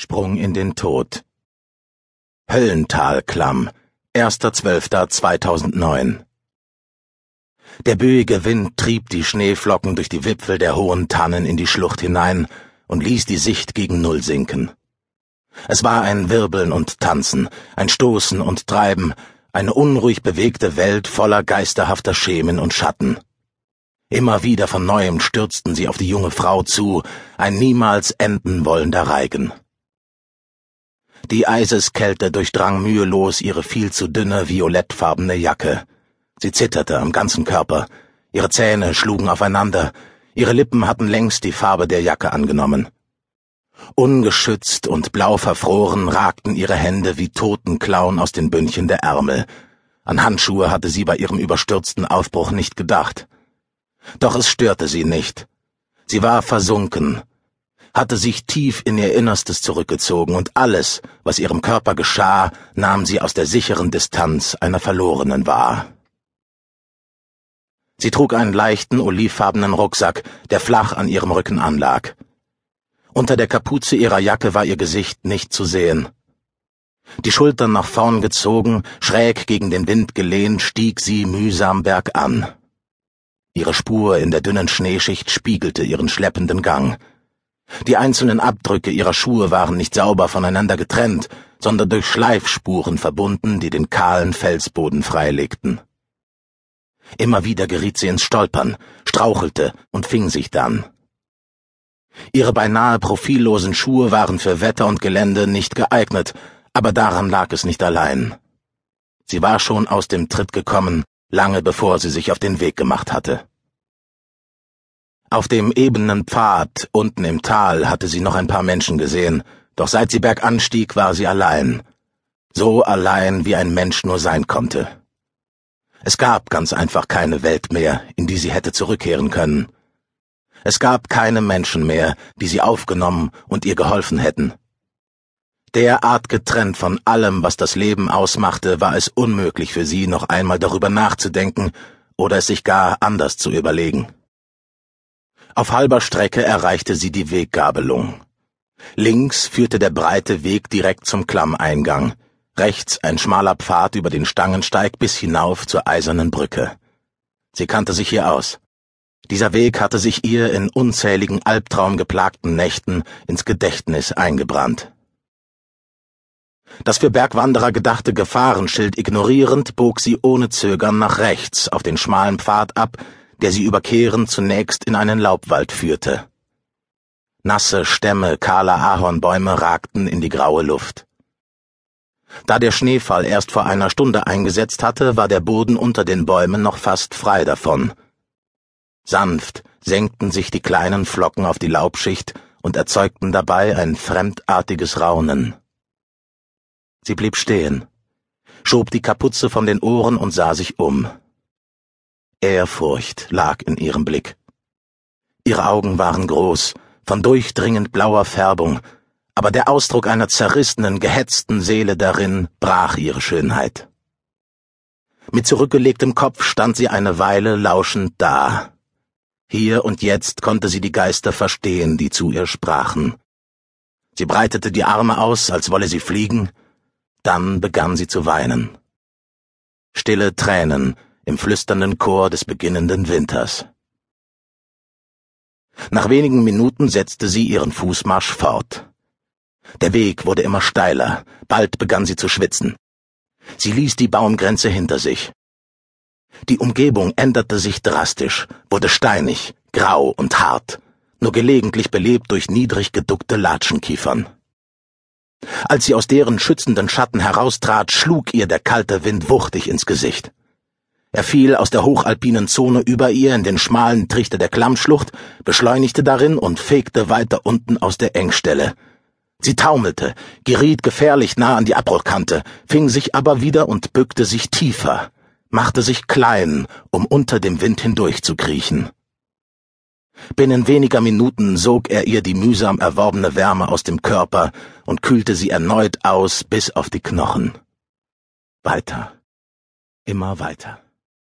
Sprung in den Tod. Höllentalklamm, 1.12.2009 Der böige Wind trieb die Schneeflocken durch die Wipfel der hohen Tannen in die Schlucht hinein und ließ die Sicht gegen Null sinken. Es war ein Wirbeln und Tanzen, ein Stoßen und Treiben, eine unruhig bewegte Welt voller geisterhafter Schemen und Schatten. Immer wieder von neuem stürzten sie auf die junge Frau zu, ein niemals enden wollender Reigen. Die Eiseskälte durchdrang mühelos ihre viel zu dünne violettfarbene Jacke. Sie zitterte am ganzen Körper, ihre Zähne schlugen aufeinander, ihre Lippen hatten längst die Farbe der Jacke angenommen. Ungeschützt und blau verfroren ragten ihre Hände wie Totenklauen aus den Bündchen der Ärmel. An Handschuhe hatte sie bei ihrem überstürzten Aufbruch nicht gedacht. Doch es störte sie nicht. Sie war versunken, hatte sich tief in ihr Innerstes zurückgezogen und alles, was ihrem Körper geschah, nahm sie aus der sicheren Distanz einer Verlorenen wahr. Sie trug einen leichten, olivfarbenen Rucksack, der flach an ihrem Rücken anlag. Unter der Kapuze ihrer Jacke war ihr Gesicht nicht zu sehen. Die Schultern nach vorn gezogen, schräg gegen den Wind gelehnt, stieg sie mühsam bergan. Ihre Spur in der dünnen Schneeschicht spiegelte ihren schleppenden Gang. Die einzelnen Abdrücke ihrer Schuhe waren nicht sauber voneinander getrennt, sondern durch Schleifspuren verbunden, die den kahlen Felsboden freilegten. Immer wieder geriet sie ins Stolpern, strauchelte und fing sich dann. Ihre beinahe profillosen Schuhe waren für Wetter und Gelände nicht geeignet, aber daran lag es nicht allein. Sie war schon aus dem Tritt gekommen, lange bevor sie sich auf den Weg gemacht hatte. Auf dem ebenen Pfad unten im Tal hatte sie noch ein paar Menschen gesehen, doch seit sie bergan stieg, war sie allein. So allein, wie ein Mensch nur sein konnte. Es gab ganz einfach keine Welt mehr, in die sie hätte zurückkehren können. Es gab keine Menschen mehr, die sie aufgenommen und ihr geholfen hätten. Derart getrennt von allem, was das Leben ausmachte, war es unmöglich für sie, noch einmal darüber nachzudenken oder es sich gar anders zu überlegen. Auf halber Strecke erreichte sie die Weggabelung. Links führte der breite Weg direkt zum Klammeingang, rechts ein schmaler Pfad über den Stangensteig bis hinauf zur eisernen Brücke. Sie kannte sich hier aus. Dieser Weg hatte sich ihr in unzähligen albtraumgeplagten Nächten ins Gedächtnis eingebrannt. Das für Bergwanderer gedachte Gefahrenschild ignorierend bog sie ohne Zögern nach rechts auf den schmalen Pfad ab, der sie überkehrend zunächst in einen Laubwald führte. Nasse Stämme kahler Ahornbäume ragten in die graue Luft. Da der Schneefall erst vor einer Stunde eingesetzt hatte, war der Boden unter den Bäumen noch fast frei davon. Sanft senkten sich die kleinen Flocken auf die Laubschicht und erzeugten dabei ein fremdartiges Raunen. Sie blieb stehen, schob die Kapuze von den Ohren und sah sich um. Ehrfurcht lag in ihrem Blick. Ihre Augen waren groß, von durchdringend blauer Färbung, aber der Ausdruck einer zerrissenen, gehetzten Seele darin brach ihre Schönheit. Mit zurückgelegtem Kopf stand sie eine Weile lauschend da. Hier und jetzt konnte sie die Geister verstehen, die zu ihr sprachen. Sie breitete die Arme aus, als wolle sie fliegen, dann begann sie zu weinen. Stille Tränen im flüsternden Chor des beginnenden Winters. Nach wenigen Minuten setzte sie ihren Fußmarsch fort. Der Weg wurde immer steiler, bald begann sie zu schwitzen. Sie ließ die Baumgrenze hinter sich. Die Umgebung änderte sich drastisch, wurde steinig, grau und hart, nur gelegentlich belebt durch niedrig geduckte Latschenkiefern. Als sie aus deren schützenden Schatten heraustrat, schlug ihr der kalte Wind wuchtig ins Gesicht. Er fiel aus der hochalpinen Zone über ihr in den schmalen Trichter der Klammschlucht, beschleunigte darin und fegte weiter unten aus der Engstelle. Sie taumelte, geriet gefährlich nah an die Abbruchkante, fing sich aber wieder und bückte sich tiefer, machte sich klein, um unter dem Wind hindurchzukriechen. Binnen weniger Minuten sog er ihr die mühsam erworbene Wärme aus dem Körper und kühlte sie erneut aus bis auf die Knochen. Weiter, immer weiter.